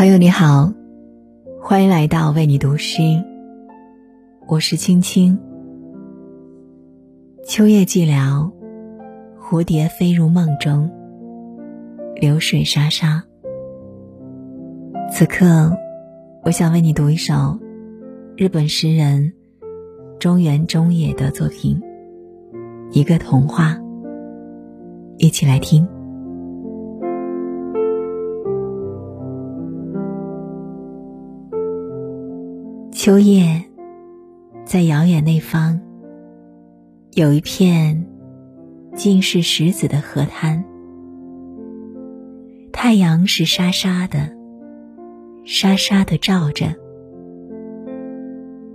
朋友你好，欢迎来到为你读诗。我是青青。秋夜寂寥，蝴蝶飞入梦中，流水沙沙。此刻，我想为你读一首日本诗人中原中野的作品《一个童话》，一起来听。秋夜，在遥远那方，有一片尽是石子的河滩。太阳是沙沙的，沙沙的照着。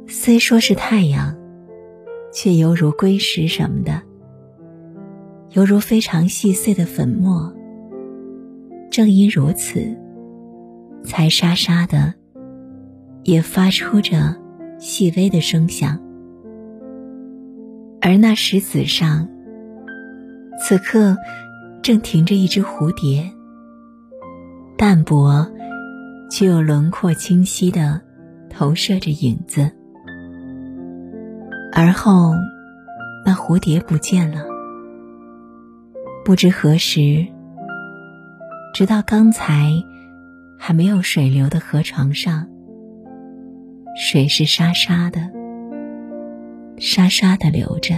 虽说是太阳，却犹如硅石什么的，犹如非常细碎的粉末。正因如此，才沙沙的。也发出着细微的声响，而那石子上，此刻正停着一只蝴蝶，淡薄却又轮廓清晰的投射着影子。而后，那蝴蝶不见了，不知何时，直到刚才还没有水流的河床上。水是沙沙的，沙沙的流着。